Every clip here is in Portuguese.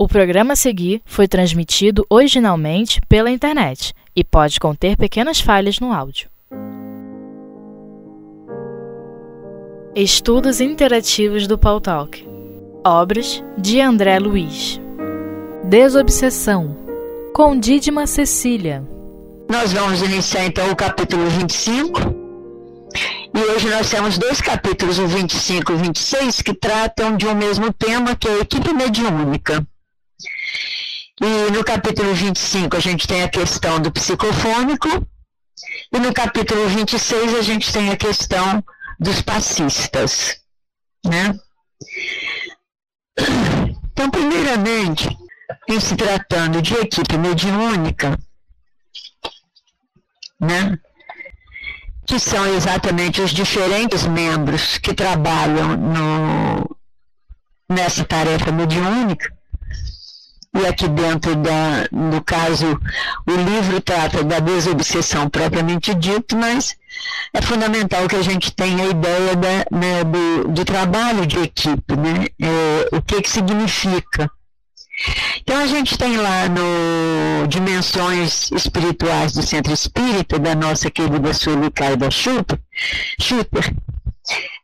O programa a seguir foi transmitido originalmente pela internet e pode conter pequenas falhas no áudio. Estudos Interativos do Paul Talk. Obras de André Luiz. Desobsessão. Com Dídima Cecília. Nós vamos iniciar então o capítulo 25 e hoje nós temos dois capítulos, o 25 e o 26, que tratam de um mesmo tema, que é a equipe mediúnica. E no capítulo 25 a gente tem a questão do psicofônico, e no capítulo 26 a gente tem a questão dos passistas. Né? Então, primeiramente, em se tratando de equipe mediúnica, né, que são exatamente os diferentes membros que trabalham no, nessa tarefa mediúnica, e aqui dentro da, no caso, o livro trata da desobsessão propriamente dito, mas é fundamental que a gente tenha a ideia da, né, do, do, trabalho de equipe, né? É, o que, que significa. Então a gente tem lá no Dimensões Espirituais do Centro Espírita, da nossa querida Sueli Caida Schutter, Schutter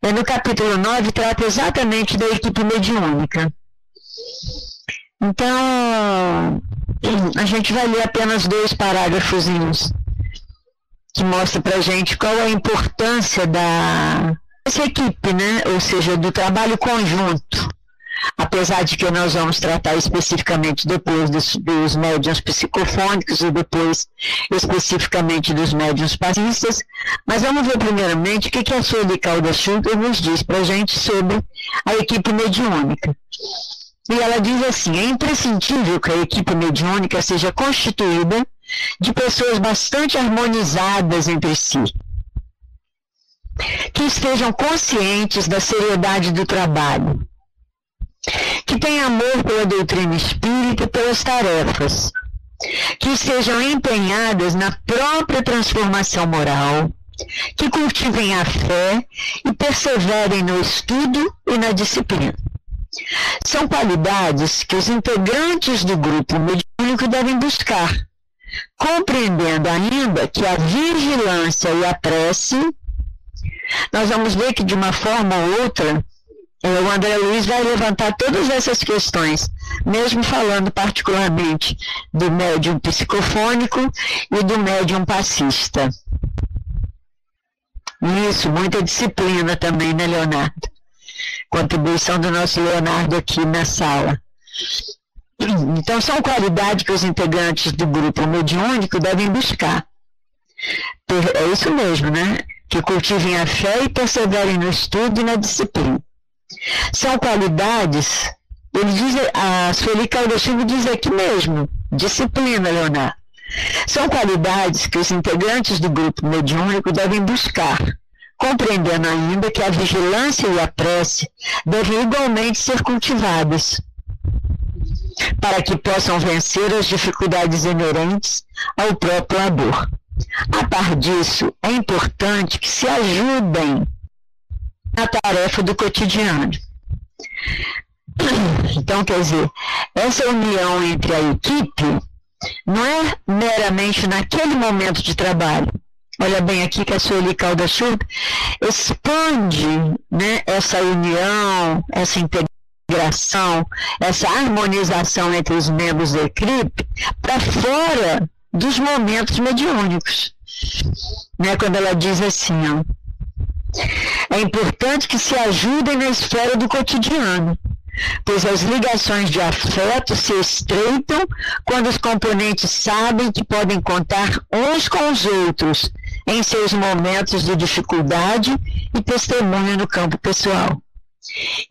é, no capítulo 9 trata exatamente da equipe mediúnica. Então, a gente vai ler apenas dois parágrafos que mostra para gente qual é a importância da essa equipe, né? Ou seja, do trabalho conjunto. Apesar de que nós vamos tratar especificamente depois dos, dos médiums psicofônicos e depois especificamente dos médiums passistas, mas vamos ver primeiramente o que, que a Sueli Calda Schulter nos diz para a gente sobre a equipe mediúnica. E ela diz assim: é imprescindível que a equipe mediúnica seja constituída de pessoas bastante harmonizadas entre si, que estejam conscientes da seriedade do trabalho, que tenham amor pela doutrina espírita e pelas tarefas, que estejam empenhadas na própria transformação moral, que cultivem a fé e perseverem no estudo e na disciplina. São qualidades que os integrantes do grupo mediúnico devem buscar, compreendendo ainda que a vigilância e a prece, nós vamos ver que de uma forma ou outra, é, o André Luiz vai levantar todas essas questões, mesmo falando particularmente do médium psicofônico e do médium passista. Isso, muita disciplina também, né, Leonardo? Contribuição do nosso Leonardo aqui na sala. Então, são qualidades que os integrantes do grupo mediúnico devem buscar. É isso mesmo, né? Que cultivem a fé e perseverem no estudo e na disciplina. São qualidades, ele diz, a Sueli Caldechigo diz aqui mesmo, disciplina, Leonardo. São qualidades que os integrantes do grupo mediúnico devem buscar compreendendo ainda que a vigilância e a prece devem igualmente ser cultivadas, para que possam vencer as dificuldades inerentes ao próprio labor. A par disso, é importante que se ajudem na tarefa do cotidiano. Então, quer dizer, essa união entre a equipe não é meramente naquele momento de trabalho, olha bem aqui que a Sueli Calda Schultz expande né, essa união, essa integração, essa harmonização entre os membros da equipe para fora dos momentos mediúnicos. Né, quando ela diz assim, ó, é importante que se ajudem na esfera do cotidiano, pois as ligações de afeto se estreitam quando os componentes sabem que podem contar uns com os outros em seus momentos de dificuldade e testemunha no campo pessoal.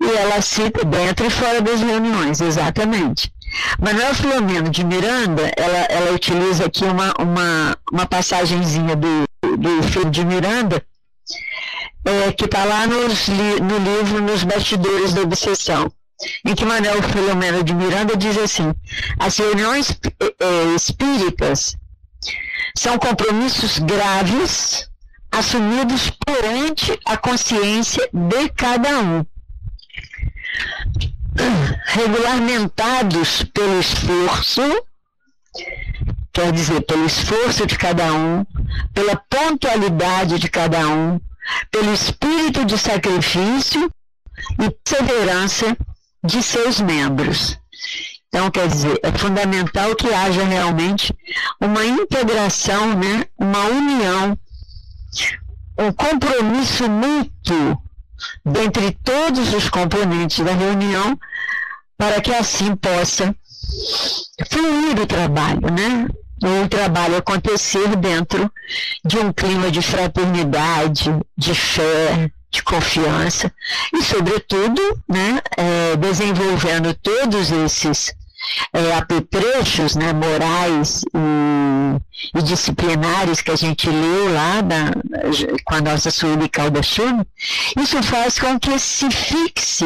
E ela cita dentro e fora das reuniões, exatamente. Manuel Filomeno de Miranda, ela, ela utiliza aqui uma, uma, uma passagenzinha do, do filho de Miranda, é, que está lá nos, no livro Nos Bastidores da Obsessão, em que Manuel Filomeno de Miranda diz assim, as reuniões é, espíritas são compromissos graves assumidos perante a consciência de cada um. regulamentados pelo esforço, quer dizer, pelo esforço de cada um, pela pontualidade de cada um, pelo espírito de sacrifício e perseverança de seus membros. Então, quer dizer, é fundamental que haja realmente uma integração, né, uma união, um compromisso mútuo dentre todos os componentes da reunião, para que assim possa fluir o trabalho, né? O trabalho acontecer dentro de um clima de fraternidade, de fé, de confiança e, sobretudo, né, é, desenvolvendo todos esses é, apetrechos né, morais e, e, disciplinares que a gente leu lá na, com a nossa Sueli Calda isso faz com que se fixe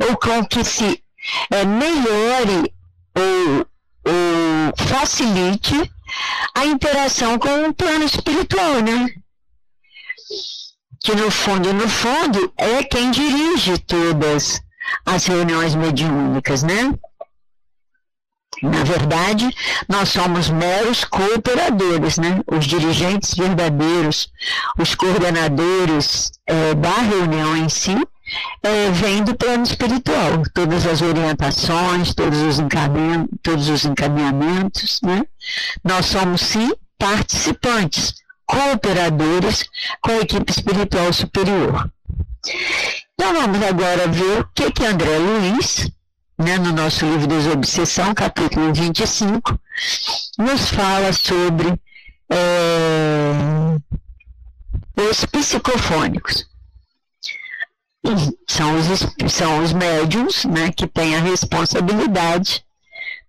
ou com que se é, melhore ou, ou facilite a interação com o plano espiritual, né? Que no fundo, no fundo, é quem dirige todas as reuniões mediúnicas, né? Na verdade, nós somos meros cooperadores, né? Os dirigentes verdadeiros, os coordenadores é, da reunião em si, é, vêm do plano espiritual. Todas as orientações, todos os, encaminhamentos, todos os encaminhamentos, né? Nós somos, sim, participantes, cooperadores com a equipe espiritual superior. Então vamos agora ver o que, que André Luiz né, no nosso livro Desobsessão, capítulo 25, nos fala sobre é, os psicofônicos. São os, são os médiums né, que têm a responsabilidade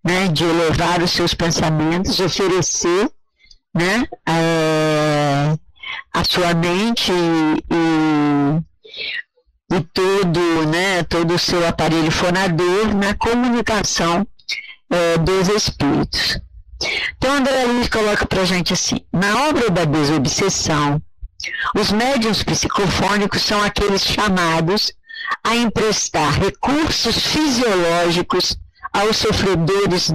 né, de elevar os seus pensamentos, oferecer né, é, a sua mente e, e todo, né, todo o seu aparelho fonador na comunicação é, dos espíritos. Então, André Luiz coloca para gente assim: na obra da desobsessão, os médiuns psicofônicos são aqueles chamados a emprestar recursos fisiológicos aos sofredores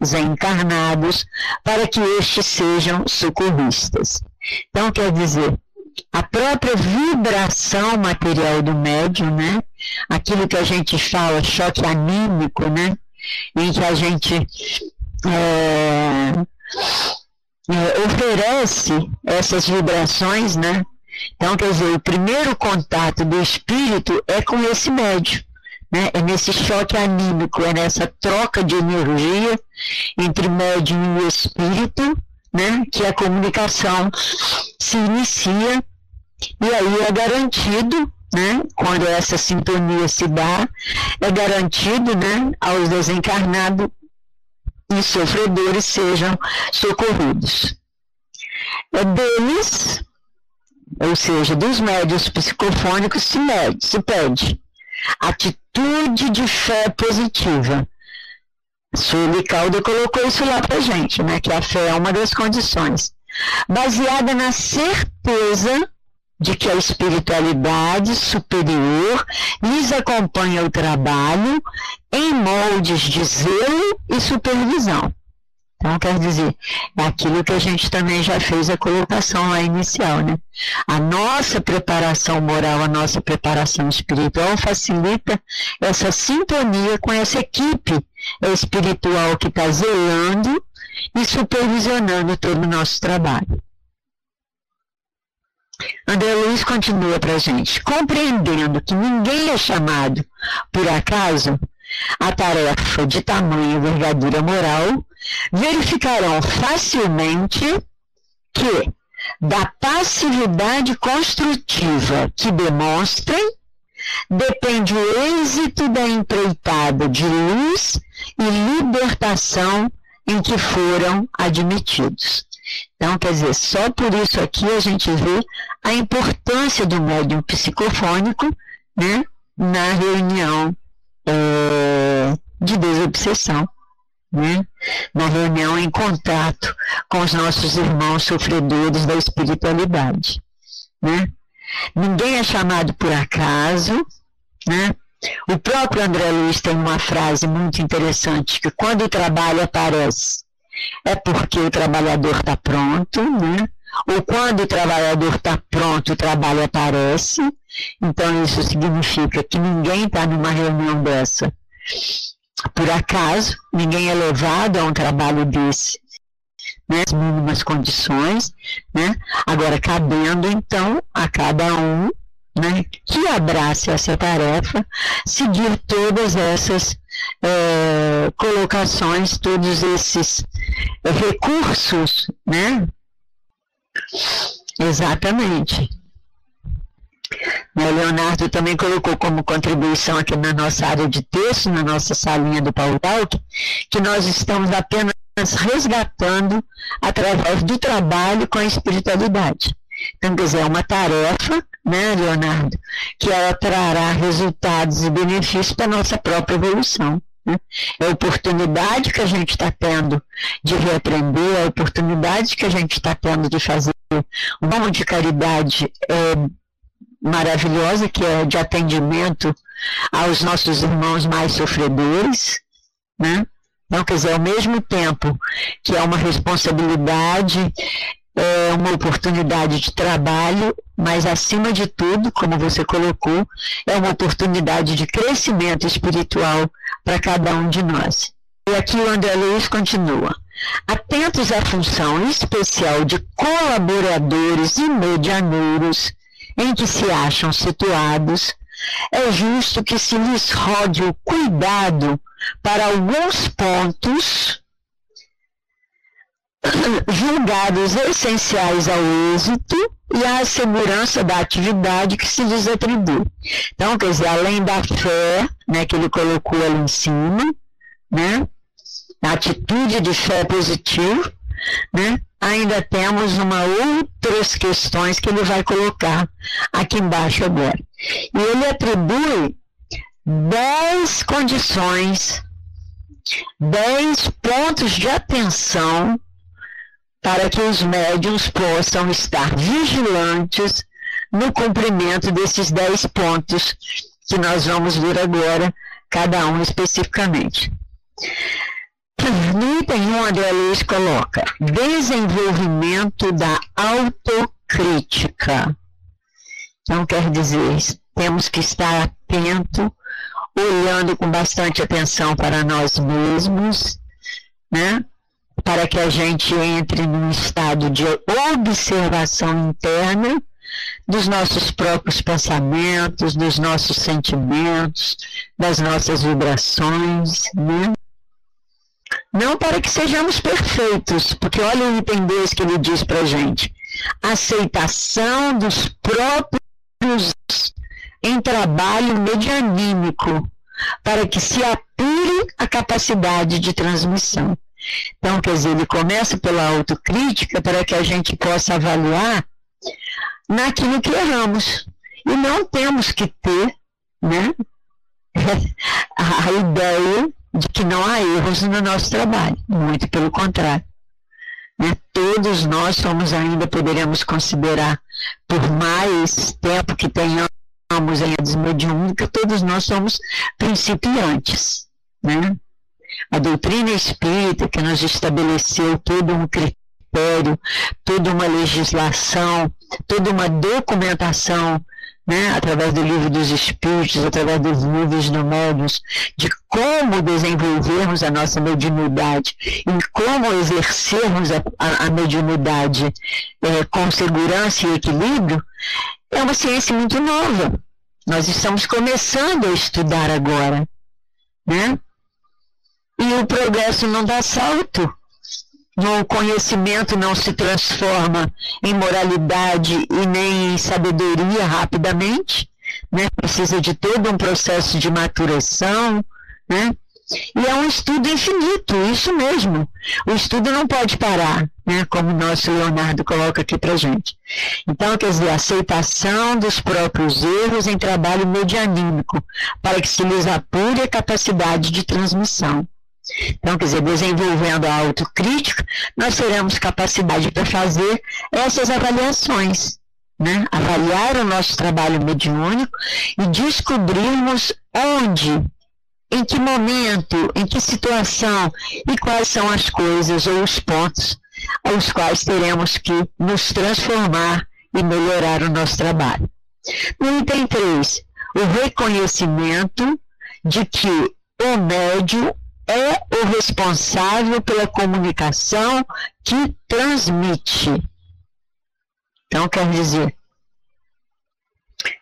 desencarnados para que estes sejam socorristas. Então, quer dizer, a própria vibração material do médium, né? Aquilo que a gente fala, choque anímico, né? Em que a gente é, é, oferece essas vibrações, né? Então, quer dizer, o primeiro contato do espírito é com esse médium. Né? É nesse choque anímico, é nessa troca de energia entre médium e espírito, né, que a comunicação se inicia e aí é garantido, né, quando essa sintonia se dá, é garantido, né, aos desencarnados e sofredores sejam socorridos. É deles, ou seja, dos médios psicofônicos, se, mede, se pede atitude de fé positiva, Sueli Calda colocou isso lá para gente, né? Que a fé é uma das condições. Baseada na certeza de que a espiritualidade superior lhes acompanha o trabalho em moldes de zelo e supervisão. Então, quer dizer, é aquilo que a gente também já fez a colocação lá inicial, né? A nossa preparação moral, a nossa preparação espiritual facilita essa sintonia com essa equipe espiritual que está zelando e supervisionando todo o nosso trabalho. André Luiz continua para a gente, compreendendo que ninguém é chamado por acaso, a tarefa de tamanho envergadura moral, verificarão facilmente que da passividade construtiva que demonstrem depende o êxito da empreitada de luz e libertação em que foram admitidos. Então, quer dizer, só por isso aqui a gente vê a importância do médium psicofônico né, na reunião é, de desobsessão, né, na reunião em contato com os nossos irmãos sofredores da espiritualidade. Né. Ninguém é chamado por acaso, né, O próprio André Luiz tem uma frase muito interessante, que quando o trabalho aparece, é porque o trabalhador está pronto, né? Ou quando o trabalhador está pronto, o trabalho aparece. Então, isso significa que ninguém está numa reunião dessa por acaso, ninguém é levado a um trabalho desse, né, as mínimas condições, né, agora cabendo então a cada um né, que abrace essa tarefa, seguir todas essas é, colocações, todos esses recursos, né? Exatamente. O Leonardo também colocou como contribuição aqui na nossa área de texto, na nossa salinha do Paulo Dalk, que nós estamos apenas resgatando através do trabalho com a espiritualidade. Então, quer dizer, é uma tarefa, né, Leonardo, que ela trará resultados e benefícios para a nossa própria evolução. Né? É a oportunidade que a gente está tendo de reaprender, é a oportunidade que a gente está tendo de fazer um monte de caridade é, maravilhosa, que é de atendimento aos nossos irmãos mais sofredores, né? Então, quer dizer, ao mesmo tempo que é uma responsabilidade, é uma oportunidade de trabalho, mas acima de tudo, como você colocou, é uma oportunidade de crescimento espiritual para cada um de nós. E aqui o André Luiz continua. Atentos à função especial de colaboradores e medianeiros em que se acham situados, é justo que se lhes rode o cuidado para alguns pontos julgados essenciais ao êxito e à segurança da atividade que se lhes atribui. Então, quer dizer, além da fé, né, que ele colocou ali em cima, né, a atitude de fé positiva, né, ainda temos uma outras questões que ele vai colocar aqui embaixo agora. E ele atribui dez condições, dez pontos de atenção para que os médiums possam estar vigilantes no cumprimento desses dez pontos que nós vamos ver agora, cada um especificamente. No item 1, André Luiz coloca desenvolvimento da autocrítica. Então, quer dizer, temos que estar atento, olhando com bastante atenção para nós mesmos, né? Para que a gente entre num estado de observação interna dos nossos próprios pensamentos, dos nossos sentimentos, das nossas vibrações, né? Não para que sejamos perfeitos, porque olha o item 2 que ele diz para a gente. Aceitação dos próprios em trabalho medianímico, para que se apure a capacidade de transmissão. Então, quer dizer, ele começa pela autocrítica para que a gente possa avaliar naquilo que erramos. E não temos que ter né, a ideia de que não há erros no nosso trabalho, muito pelo contrário. Né? Todos nós somos ainda, poderemos considerar, por mais tempo que tenhamos em a todos nós somos principiantes. Né? A doutrina espírita que nos estabeleceu todo um critério, toda uma legislação, toda uma documentação né, através do livro dos Espíritos, através dos livros numéricos, de como desenvolvermos a nossa mediunidade e como exercermos a, a, a mediunidade é, com segurança e equilíbrio, é uma ciência muito nova. Nós estamos começando a estudar agora, né? E o progresso não dá salto no conhecimento não se transforma em moralidade e nem em sabedoria rapidamente, né? precisa de todo um processo de maturação, né? E é um estudo infinito, isso mesmo. O estudo não pode parar, né? como o nosso Leonardo coloca aqui para gente. Então, quer dizer, aceitação dos próprios erros em trabalho medianímico, para que se lhes apure a capacidade de transmissão. Então, quer dizer, desenvolvendo a autocrítica, nós teremos capacidade para fazer essas avaliações. né, avaliar o nosso trabalho mediúnico e descobrirmos onde, em que momento, em que situação e quais são as coisas ou os pontos aos quais teremos que nos transformar e melhorar o nosso trabalho. No item 3, o reconhecimento de que o médium é o responsável pela comunicação que transmite. Então, quer dizer,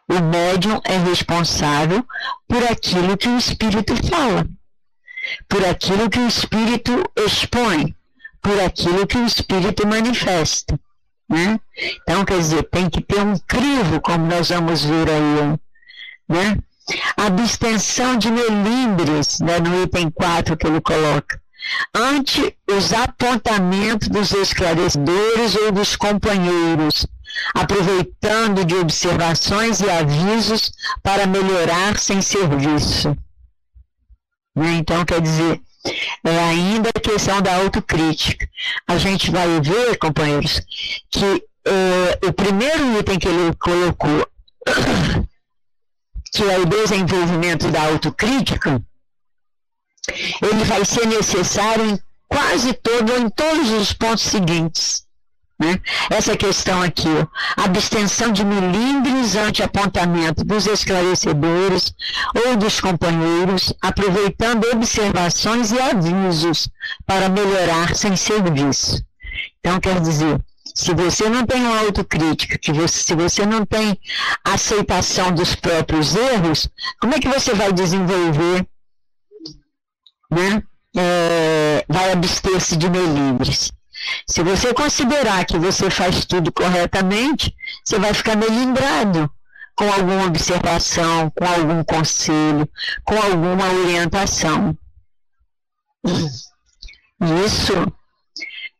o médium é responsável por aquilo que o espírito fala, por aquilo que o espírito expõe, por aquilo que o espírito manifesta. Né? Então, quer dizer, tem que ter um crivo, como nós vamos ver aí. Né? Abstenção de melindres, né, no item 4 que ele coloca, ante os apontamentos dos esclarecedores ou dos companheiros, aproveitando de observações e avisos para melhorar sem serviço. Né? Então, quer dizer, é ainda a questão da autocrítica. A gente vai ver, companheiros, que é, o primeiro item que ele colocou que é o desenvolvimento da autocrítica, ele vai ser necessário em quase todo, em todos os pontos seguintes. Né? Essa questão aqui, ó, abstenção de milímetros ante apontamento dos esclarecedores ou dos companheiros, aproveitando observações e avisos para melhorar sem serviço. Então, quer dizer, se você não tem uma autocrítica, que você, se você não tem aceitação dos próprios erros, como é que você vai desenvolver, né? É, vai abster-se de melindres? Se você considerar que você faz tudo corretamente, você vai ficar melindrado com alguma observação, com algum conselho, com alguma orientação. Isso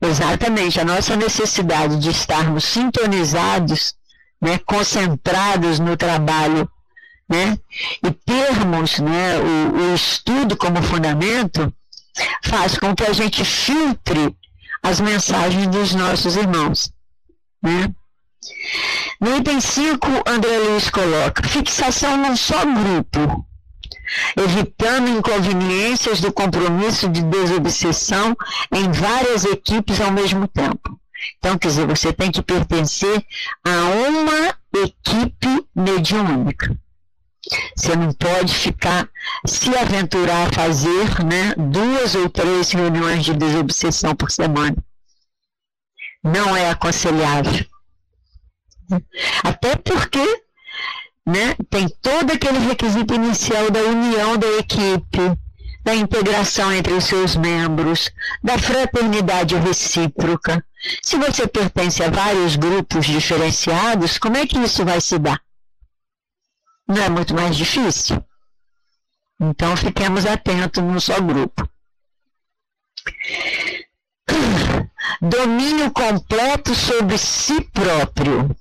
Exatamente, a nossa necessidade de estarmos sintonizados, né, concentrados no trabalho, né, e termos né, o, o estudo como fundamento, faz com que a gente filtre as mensagens dos nossos irmãos. Né? No item 5, André Luiz coloca: fixação num só grupo, evitando inconveniências do compromisso de desobsessão em várias equipes ao mesmo tempo. Então, quer dizer, você tem que pertencer a uma equipe mediúnica. Você não pode ficar, se aventurar a fazer né, duas ou três reuniões de desobsessão por semana. Não é aconselhável. Até porque né? Tem todo aquele requisito inicial da união da equipe, da integração entre os seus membros, da fraternidade recíproca. Se você pertence a vários grupos diferenciados, como é que isso vai se dar? Não é muito mais difícil? Então fiquemos atentos num só grupo. Domínio completo sobre si próprio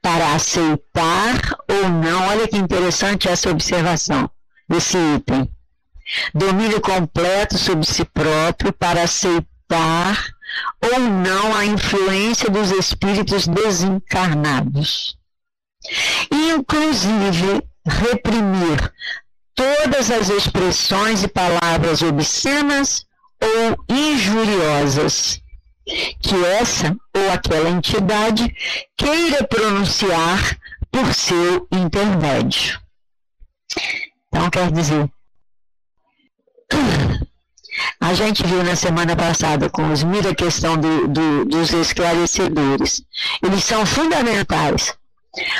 para aceitar ou não. Olha que interessante essa observação desse item. Domínio completo sobre si próprio para aceitar ou não a influência dos espíritos desencarnados. Inclusive, reprimir todas as expressões e palavras obscenas ou injuriosas que essa ou aquela entidade queira pronunciar por seu intermédio. Então, quer dizer, a gente viu na semana passada com os mil a questão do, do, dos esclarecedores. Eles são fundamentais.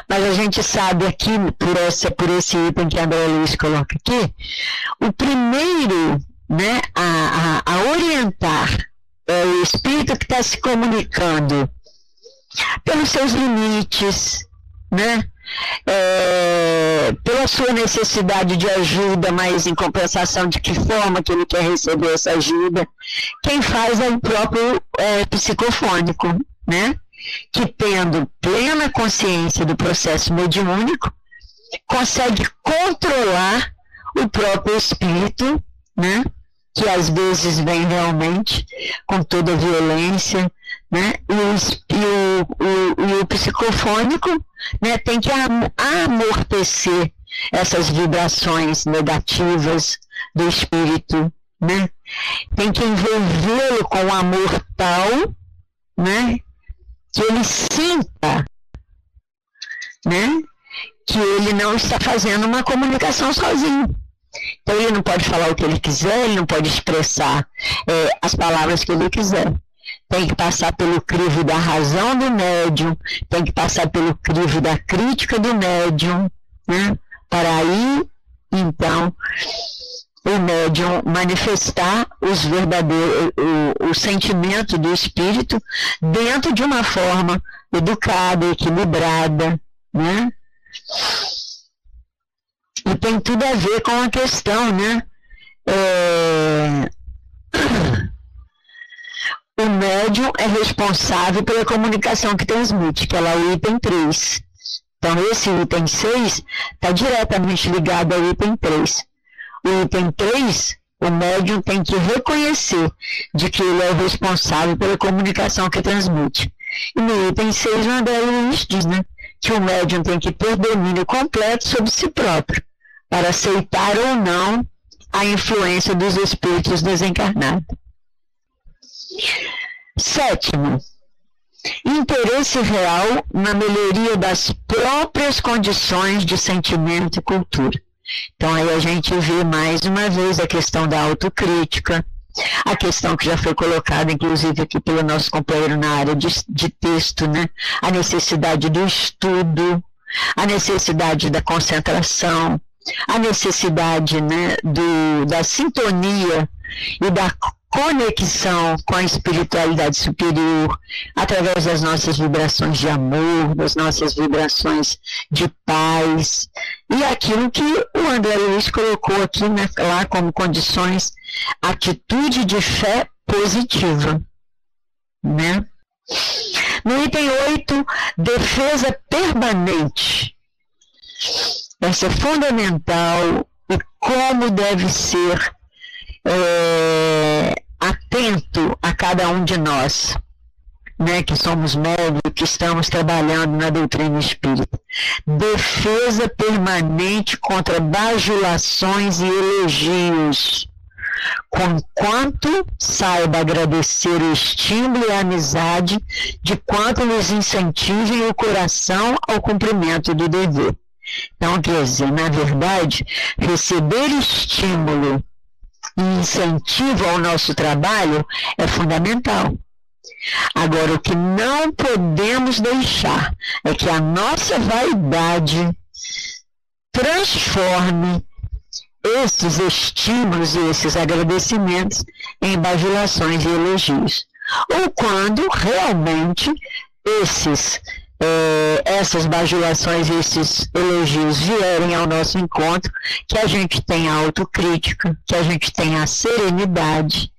Mas a gente sabe aqui, por, essa, por esse item que a André Luiz coloca aqui, o primeiro né, a, a, a orientar é o espírito que está se comunicando pelos seus limites, né? É, pela sua necessidade de ajuda, mas em compensação de que forma que ele quer receber essa ajuda. Quem faz é o próprio é, psicofônico, né? Que tendo plena consciência do processo mediúnico, consegue controlar o próprio espírito, né? Que às vezes vem realmente com toda a violência, né? E o, e o, o, o psicofônico né, tem que amortecer essas vibrações negativas do espírito, né? Tem que envolvê-lo com amor tal, né? Que ele sinta, né? Que ele não está fazendo uma comunicação sozinho. Então ele não pode falar o que ele quiser, ele não pode expressar é, as palavras que ele quiser. Tem que passar pelo crivo da razão do médium, tem que passar pelo crivo da crítica do médium, né? Para aí, então, o médium manifestar os verdadeiros, o, o sentimento do espírito dentro de uma forma educada, equilibrada, né? E tem tudo a ver com a questão, né? É... O médium é responsável pela comunicação que transmite, que é o item 3. Então, esse item 6 está diretamente ligado ao item 3. O item 3, o médium tem que reconhecer de que ele é o responsável pela comunicação que transmite. E no item 6, o André Luiz diz né, que o médium tem que ter domínio completo sobre si próprio, para aceitar ou não a influência dos espíritos desencarnados. Sétimo, interesse real na melhoria das próprias condições de sentimento e cultura. Então aí a gente vê mais uma vez a questão da autocrítica, a questão que já foi colocada, inclusive aqui pelo nosso companheiro na área de, de texto, né? A necessidade do estudo, a necessidade da concentração, a necessidade né, do, da sintonia e da conexão com a espiritualidade superior, através das nossas vibrações de amor, das nossas vibrações de paz, e aquilo que o André Luiz colocou aqui né, lá como condições, atitude de fé positiva. Né? No item 8, defesa permanente. Essa é fundamental e como deve ser é, atento a cada um de nós, né, que somos médicos, que estamos trabalhando na doutrina espírita. Defesa permanente contra bajulações e elogios, conquanto saiba agradecer o estímulo e a amizade de quanto nos incentivem o coração ao cumprimento do dever. Então, quer dizer, na verdade, receber estímulo e incentivo ao nosso trabalho é fundamental. Agora, o que não podemos deixar é que a nossa vaidade transforme esses estímulos e esses agradecimentos em bajulações e elogios. Ou quando realmente esses é, essas bajulações, esses elogios vierem ao nosso encontro, que a gente tenha autocrítica, que a gente tenha a serenidade,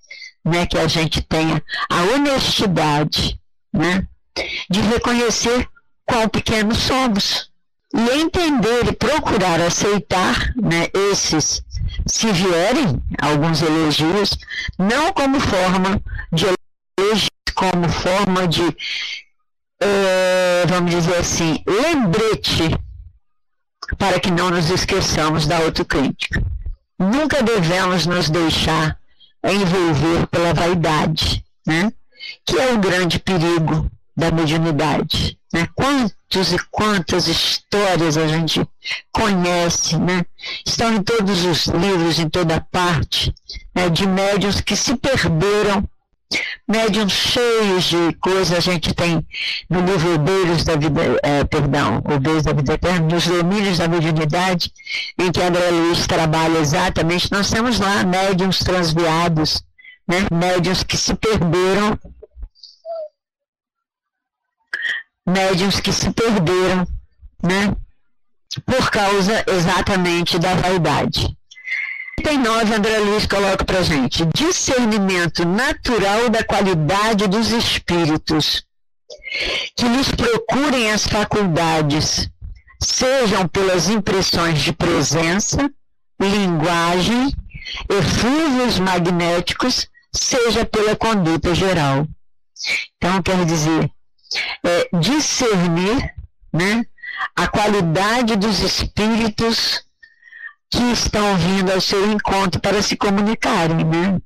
né, que a gente tenha a honestidade, né, de reconhecer quão pequenos somos e entender e procurar aceitar, né, esses, se vierem alguns elogios, não como forma de elogio, como forma de é, vamos dizer assim, lembrete para que não nos esqueçamos da autocrítica. Nunca devemos nos deixar envolver pela vaidade, né? que é o grande perigo da mediunidade. Né? Quantos e quantas histórias a gente conhece, né? estão em todos os livros, em toda parte, né? de médios que se perderam médiums cheios de coisas a gente tem no livro Obeiros da Vida, é, perdão, Obeiros da Vida Eterna, nos domínios da mediunidade, em que André Luiz trabalha exatamente, nós temos lá médiums transviados, né, médiums que se perderam, médiums que se perderam, né, por causa exatamente da vaidade. Item 9, André Luiz coloca para gente. Discernimento natural da qualidade dos espíritos. Que lhes procurem as faculdades, sejam pelas impressões de presença, linguagem, eflúvios magnéticos, seja pela conduta geral. Então, quer dizer, é, discernir né, a qualidade dos espíritos que estão vindo ao seu encontro para se comunicarem. Né?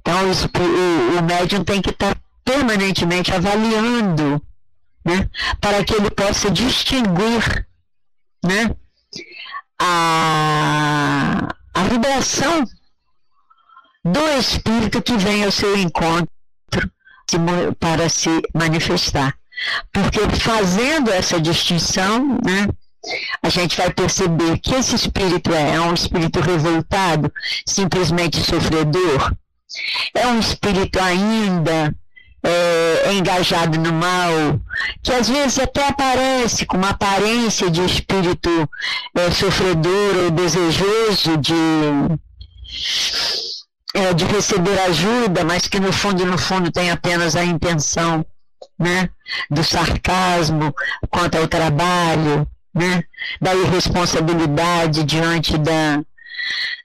Então, o, o médium tem que estar permanentemente avaliando né, para que ele possa distinguir né, a, a vibração do espírito que vem ao seu encontro para se manifestar. Porque fazendo essa distinção, né, a gente vai perceber que esse espírito é, é um espírito revoltado, simplesmente sofredor, é um espírito ainda é, engajado no mal, que às vezes até aparece com uma aparência de espírito é, sofredor ou desejoso de, é, de receber ajuda, mas que no fundo, no fundo tem apenas a intenção né, do sarcasmo quanto ao trabalho, né, da irresponsabilidade diante da,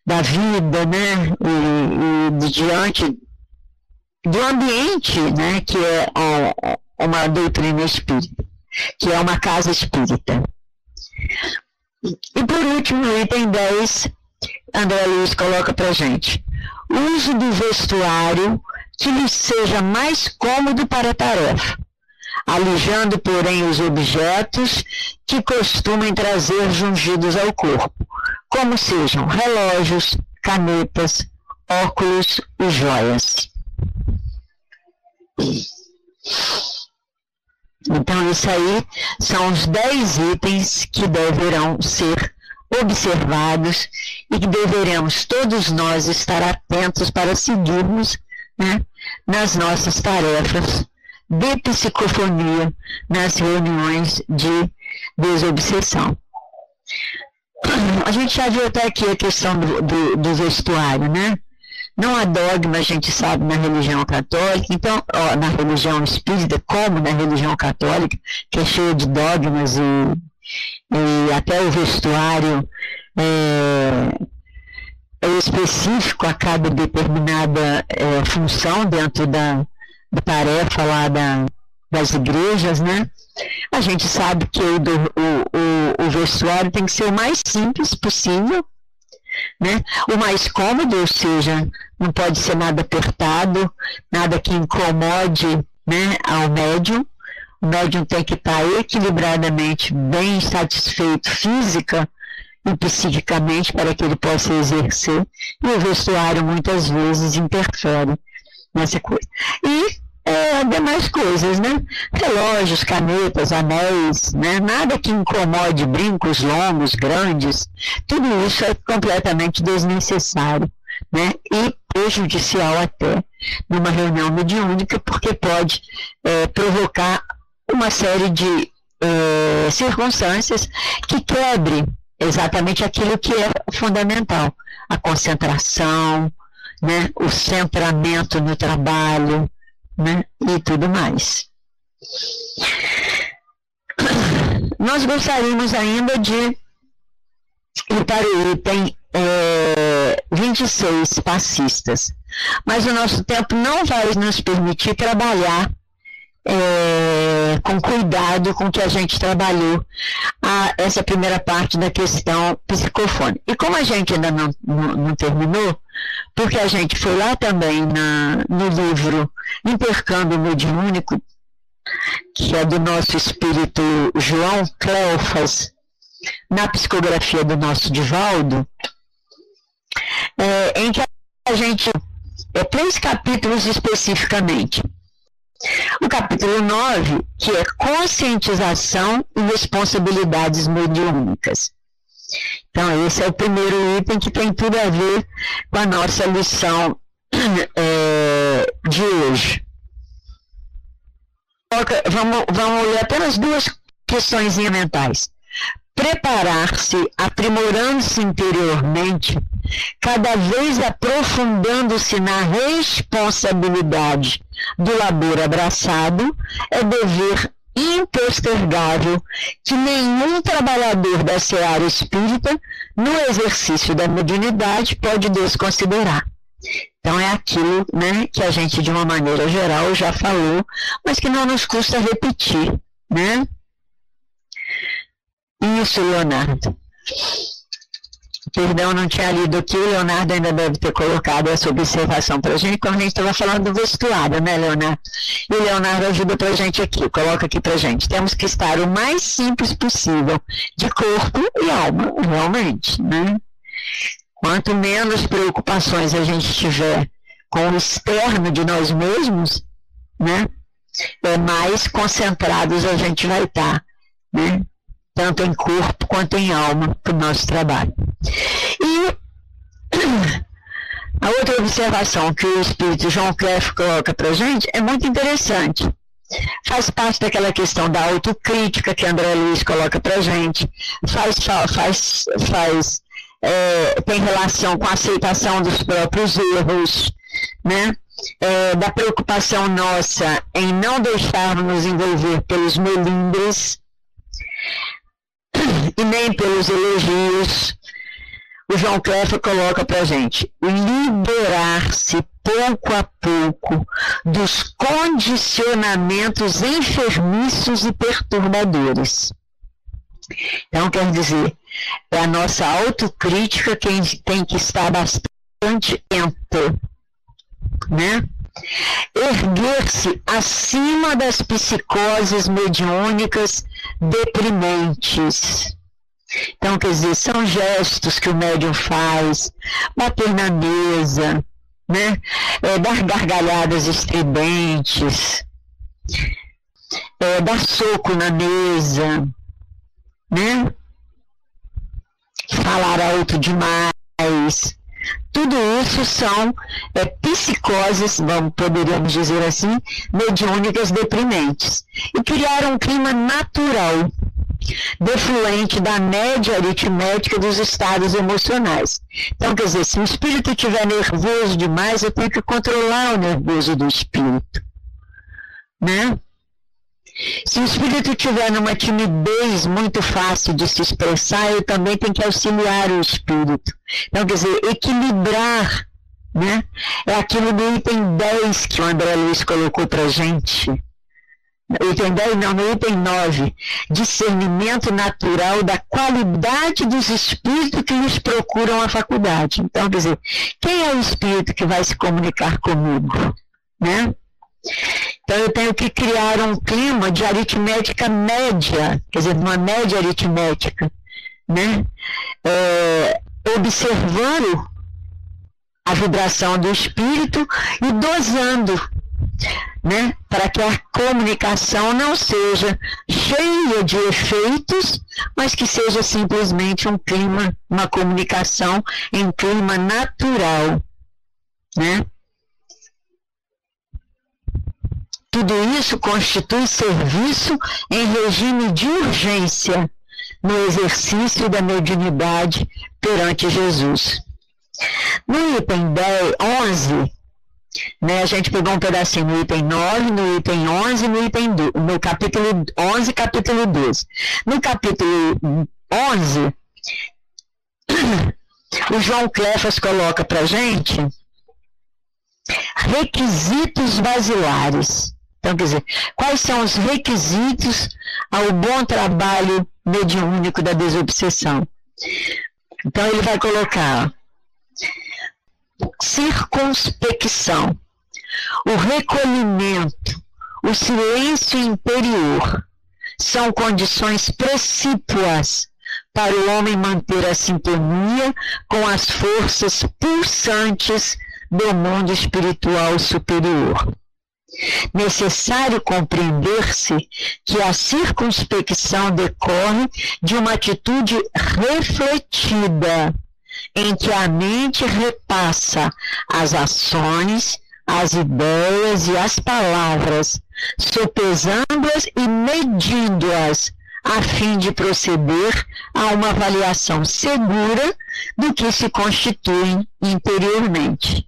da vida, né, e, e diante do ambiente, né, que é uma doutrina espírita, que é uma casa espírita. E por último, no item 10, André Luiz coloca para gente. Uso do vestuário que lhe seja mais cômodo para a tarefa, alijando, porém, os objetos que costumem trazer jungidos ao corpo, como sejam relógios, canetas, óculos e joias. Então, isso aí são os 10 itens que deverão ser observados e que deveremos todos nós estar atentos para seguirmos né, nas nossas tarefas de psicofonia nas reuniões de desobsessão. A gente já viu até aqui a questão do, do, do vestuário, né? Não há dogma, a gente sabe, na religião católica, então, ó, na religião espírita, como na religião católica, que é cheia de dogmas e, e até o vestuário é, é específico a cada determinada é, função dentro da, da tarefa lá da, das igrejas, né? A gente sabe que o, o, o, o vestuário tem que ser o mais simples possível, né? O mais cômodo, ou seja, não pode ser nada apertado, nada que incomode né, ao médium. O médium tem que estar equilibradamente bem satisfeito física e psiquicamente para que ele possa exercer. E o vestuário muitas vezes interfere nessa coisa. E é, demais coisas, né? Relógios, canetas, anéis, né? Nada que incomode brincos longos, grandes. Tudo isso é completamente desnecessário, né? E prejudicial até numa reunião mediúnica, porque pode é, provocar uma série de é, circunstâncias que quebre exatamente aquilo que é fundamental, a concentração, né, o centramento no trabalho, né, e tudo mais. Nós gostaríamos ainda de ir para o item é, 26 passistas, mas o nosso tempo não vai nos permitir trabalhar é, com cuidado com que a gente trabalhou a, essa primeira parte da questão psicofone. E como a gente ainda não, não, não terminou, porque a gente foi lá também na, no livro Intercâmbio Mediúnico, que é do nosso espírito João Cleofas, na psicografia do nosso Divaldo, é, em que a gente, é, três capítulos especificamente. O capítulo 9, que é conscientização e responsabilidades mediúnicas. Então, esse é o primeiro item que tem tudo a ver com a nossa lição é, de hoje. Vamos, vamos ler apenas duas questões mentais. Preparar-se, aprimorando-se interiormente, cada vez aprofundando-se na responsabilidade do labor abraçado, é dever impostergável que nenhum trabalhador da seara espírita, no exercício da mediunidade, pode desconsiderar. Então é aquilo né, que a gente, de uma maneira geral, já falou, mas que não nos custa repetir. Né? Isso, Leonardo. Perdão, não tinha lido aqui, o Leonardo ainda deve ter colocado essa observação para a gente, quando a gente estava falando do vestuário, né, Leonardo? E o Leonardo ajuda para a gente aqui, coloca aqui para a gente. Temos que estar o mais simples possível, de corpo e alma, realmente, né? Quanto menos preocupações a gente tiver com o externo de nós mesmos, né? É mais concentrados a gente vai estar, né? tanto em corpo quanto em alma, para o nosso trabalho. E a outra observação que o Espírito João Clef coloca para gente é muito interessante. Faz parte daquela questão da autocrítica que André Luiz coloca para gente, faz, faz, faz, é, tem relação com a aceitação dos próprios erros, né? É, da preocupação nossa em não deixarmos nos envolver pelos melindres, e nem pelos elogios. O João Clefa coloca para gente liberar-se pouco a pouco dos condicionamentos enfermiços e perturbadores. Então, quer dizer, é a nossa autocrítica que tem que estar bastante atenta, né? erguer-se acima das psicoses mediúnicas deprimentes. Então, quer dizer, são gestos que o médium faz, bater na mesa, né? É, dar gargalhadas estridentes, é, dar soco na mesa, né? Falar alto demais, tudo isso são é, psicoses, vamos, poderíamos dizer assim, mediúnicas deprimentes. E criaram um clima natural, defluente da média aritmética dos estados emocionais. Então, quer dizer, se o espírito estiver nervoso demais, eu tenho que controlar o nervoso do espírito. Né? Se o espírito tiver numa timidez muito fácil de se expressar, eu também tenho que auxiliar o espírito. Então, quer dizer, equilibrar, né? É aquilo do item 10 que o André Luiz colocou para gente. Item 10, não, no item 9, discernimento natural da qualidade dos espíritos que nos procuram a faculdade. Então, quer dizer, quem é o espírito que vai se comunicar comigo? Né? Então eu tenho que criar um clima de aritmética média, quer dizer, uma média aritmética, né? É, observando a vibração do espírito e dosando, né? Para que a comunicação não seja cheia de efeitos, mas que seja simplesmente um clima, uma comunicação em clima natural, né? Tudo isso constitui serviço em regime de urgência no exercício da mediunidade perante Jesus. No item 10, 11, né, a gente pegou um pedacinho no item 9, no item 11, no item do, no capítulo 11, capítulo 12. No capítulo 11, o João Clefas coloca para gente requisitos basilares. Então, quer dizer, quais são os requisitos ao bom trabalho mediúnico da desobsessão? Então, ele vai colocar circunspecção, o recolhimento, o silêncio interior são condições precípuas para o homem manter a sintonia com as forças pulsantes do mundo espiritual superior necessário compreender-se que a circunspecção decorre de uma atitude refletida, em que a mente repassa as ações, as ideias e as palavras, sopesando-as e medindo-as, a fim de proceder a uma avaliação segura do que se constituem interiormente.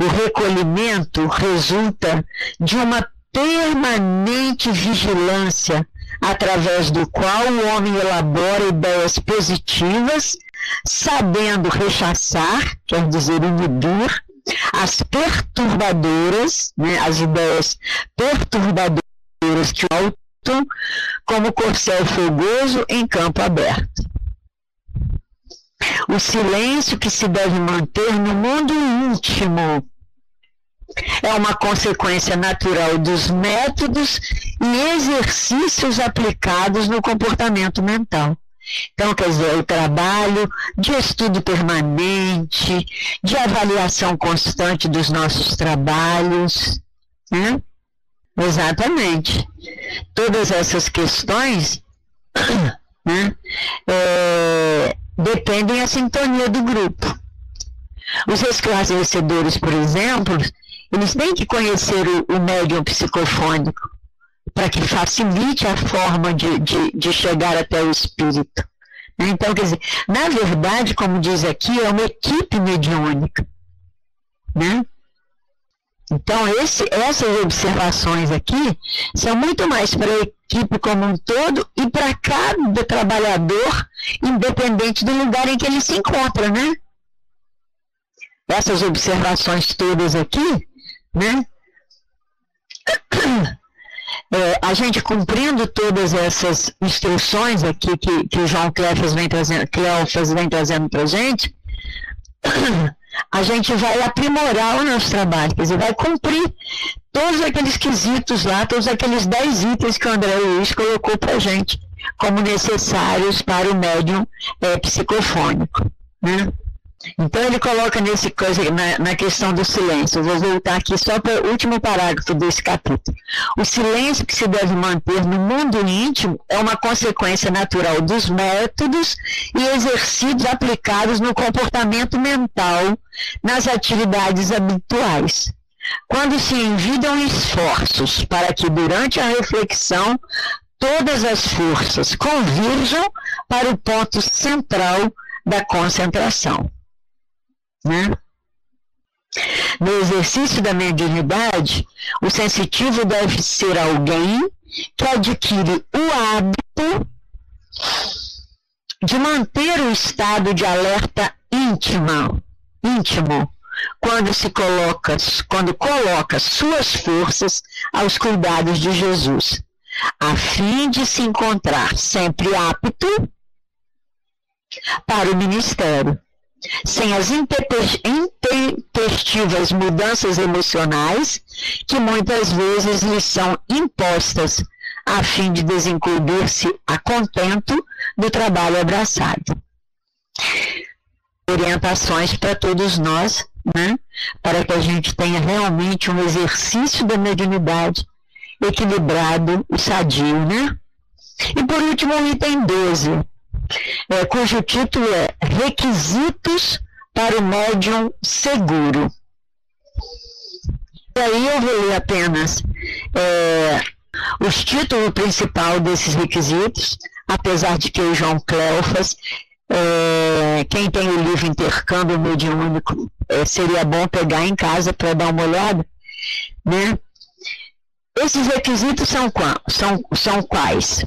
O recolhimento resulta de uma permanente vigilância, através do qual o homem elabora ideias positivas sabendo rechaçar, quer dizer, inibir, as perturbadoras, né, as ideias perturbadoras que altam como corcel fogoso em campo aberto. O silêncio que se deve manter no mundo íntimo é uma consequência natural dos métodos e exercícios aplicados no comportamento mental. Então, quer dizer, o trabalho de estudo permanente, de avaliação constante dos nossos trabalhos, né? Exatamente. Todas essas questões né, é, dependem da sintonia do grupo. Os esclarecedores, por exemplo, eles têm que conhecer o, o médium psicofônico para que facilite a forma de, de, de chegar até o espírito. Então, quer dizer, na verdade, como diz aqui, é uma equipe mediúnica. Né? Então, esse, essas observações aqui são muito mais para a equipe como um todo e para cada trabalhador, independente do lugar em que ele se encontra, né? Essas observações todas aqui, né? É, a gente cumprindo todas essas instruções aqui que, que o João Cleofas vem trazendo, Cleofas vem trazendo para a gente, a gente vai aprimorar o nosso trabalho, quer dizer, vai cumprir todos aqueles quesitos lá, todos aqueles dez itens que o André Luiz colocou para a gente como necessários para o médium é, psicofônico. Né? Então ele coloca nesse coisa, na, na questão do silêncio. Eu vou voltar aqui só para o último parágrafo desse capítulo. O silêncio que se deve manter no mundo íntimo é uma consequência natural dos métodos e exercícios aplicados no comportamento mental nas atividades habituais. Quando se envidam esforços para que durante a reflexão todas as forças convirjam para o ponto central da concentração. Né? No exercício da mediunidade, o sensitivo deve ser alguém que adquire o hábito de manter o estado de alerta íntima, íntimo, quando se coloca, quando coloca suas forças aos cuidados de Jesus, a fim de se encontrar sempre apto para o ministério sem as intempestivas mudanças emocionais que muitas vezes lhes são impostas a fim de desincumbir-se a contento do trabalho abraçado. Orientações para todos nós, né? para que a gente tenha realmente um exercício da mediunidade equilibrado e sadio. Né? E por último, o item 12 é, cujo título é Requisitos para o Médium Seguro. E aí eu vou ler apenas é, os títulos principais desses requisitos, apesar de que o João Cleofas, é, quem tem o livro Intercâmbio Mediúnico, é, seria bom pegar em casa para dar uma olhada, né? Esses requisitos são, são, são quais?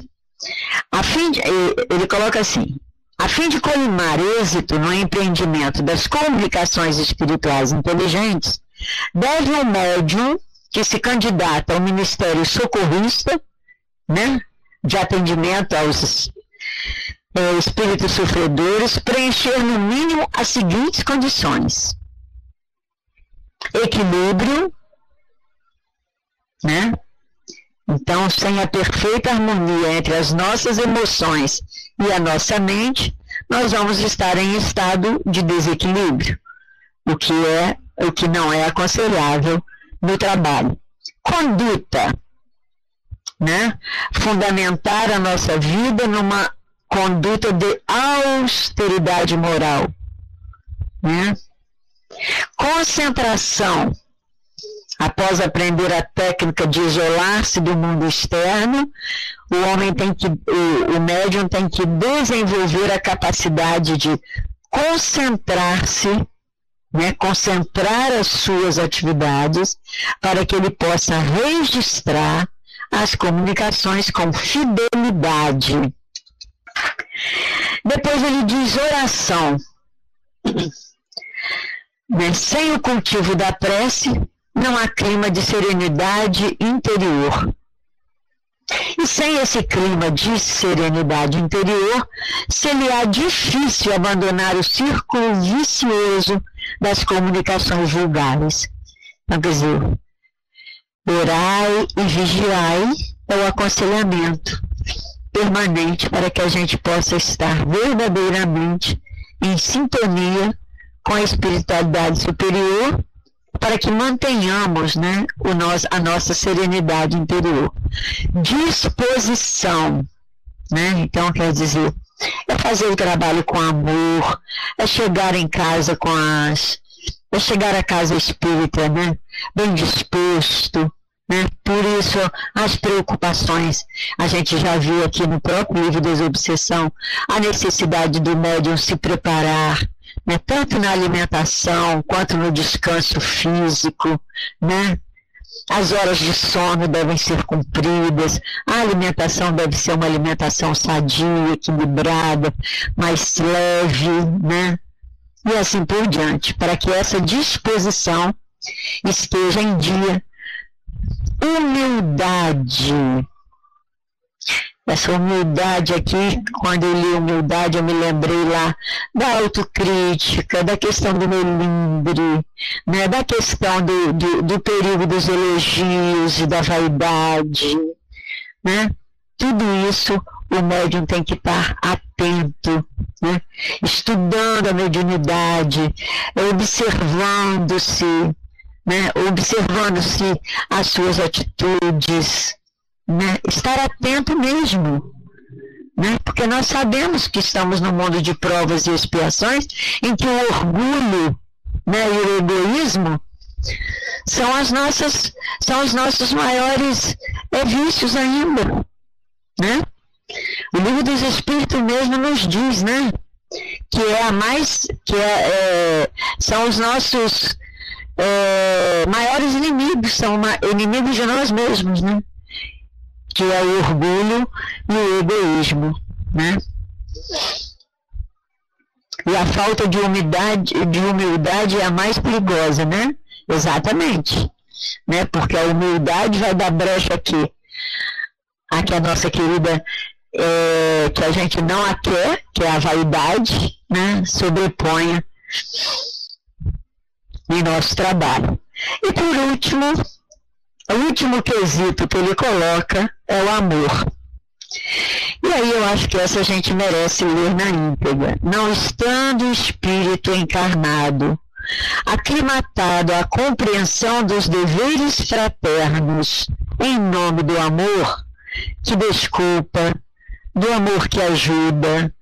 A fim de, ele coloca assim: a fim de colimar êxito no empreendimento das comunicações espirituais inteligentes, deve o médium que se candidata ao ministério socorrista, né, de atendimento aos é, espíritos sofredores, preencher no mínimo as seguintes condições: equilíbrio, né, então, sem a perfeita harmonia entre as nossas emoções e a nossa mente, nós vamos estar em estado de desequilíbrio, o que é o que não é aconselhável no trabalho. Conduta, né? Fundamentar a nossa vida numa conduta de austeridade moral, né? Concentração, Após aprender a técnica de isolar-se do mundo externo, o homem tem que, o, o médium tem que desenvolver a capacidade de concentrar-se, né, concentrar as suas atividades para que ele possa registrar as comunicações com fidelidade. Depois ele diz oração. Né? Sem o cultivo da prece, não há clima de serenidade interior. E sem esse clima de serenidade interior, seria difícil abandonar o círculo vicioso das comunicações vulgares. Então, quer dizer, orai e vigiai é o aconselhamento permanente para que a gente possa estar verdadeiramente em sintonia com a espiritualidade superior para que mantenhamos né, o nosso, a nossa serenidade interior. Disposição, né? Então, quer dizer, é fazer o trabalho com amor, é chegar em casa com as. é chegar à casa espírita, né? Bem disposto, né? Por isso, as preocupações, a gente já viu aqui no próprio livro Desobsessão, a necessidade do médium se preparar, né? tanto na alimentação quanto no descanso físico, né? As horas de sono devem ser cumpridas, a alimentação deve ser uma alimentação sadia, equilibrada, mais leve, né? E assim por diante, para que essa disposição esteja em dia humildade. Essa humildade aqui, quando eu li humildade, eu me lembrei lá da autocrítica, da questão do melindre, né, da questão do, do, do perigo dos elogios e da vaidade. Né? Tudo isso o médium tem que estar atento, né? estudando a mediunidade, observando-se, né, observando-se as suas atitudes, né, estar atento mesmo. Né, porque nós sabemos que estamos no mundo de provas e expiações em que o orgulho né, e o egoísmo são as nossas são os nossos maiores é, vícios ainda né o livro dos espíritos mesmo nos diz né que é a mais que é, é são os nossos é, maiores inimigos, são inimigos de nós mesmos, né? Que é o orgulho e o egoísmo, né? E a falta de humildade, de humildade é a mais perigosa, né? Exatamente. Né? Porque a humildade vai dar brecha aqui. Aqui a nossa querida, é, que a gente não a quer, que é a vaidade, né? Sobreponha em nosso trabalho. E por último, o último quesito que ele coloca é o amor. E aí eu acho que essa a gente merece ler na íntegra. Não estando o espírito encarnado, aclimatado à compreensão dos deveres fraternos em nome do amor que desculpa, do amor que ajuda,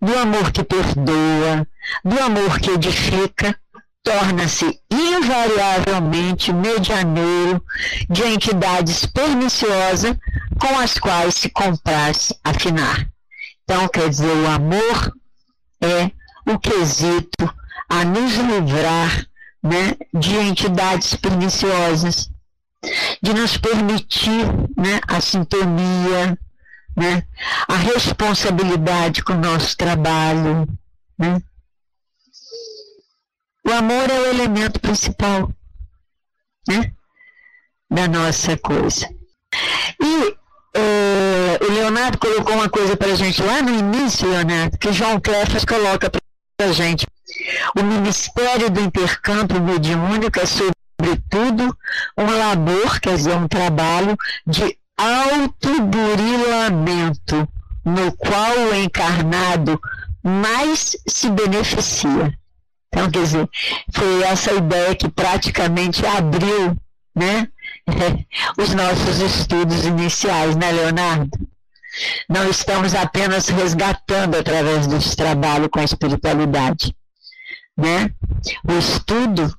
do amor que perdoa, do amor que edifica, torna-se invariavelmente medianeiro de entidades perniciosas com as quais se compraz afinar. Então, quer dizer, o amor é o quesito a nos livrar né, de entidades perniciosas, de nos permitir né, a sintonia, né, a responsabilidade com o nosso trabalho, né, o amor é o elemento principal né, da nossa coisa. E o Leonardo colocou uma coisa para a gente lá no início, Leonardo, que João Clefas coloca para a gente. O Ministério do Intercâmbio Mediúnico é, sobretudo, um labor, quer dizer, um trabalho de autoburilamento, no qual o encarnado mais se beneficia. Então, quer dizer, foi essa ideia que praticamente abriu né, os nossos estudos iniciais, né, Leonardo? Não estamos apenas resgatando através desse trabalho com a espiritualidade. Né? O estudo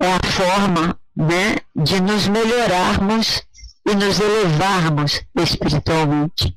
é a forma né, de nos melhorarmos e nos elevarmos espiritualmente.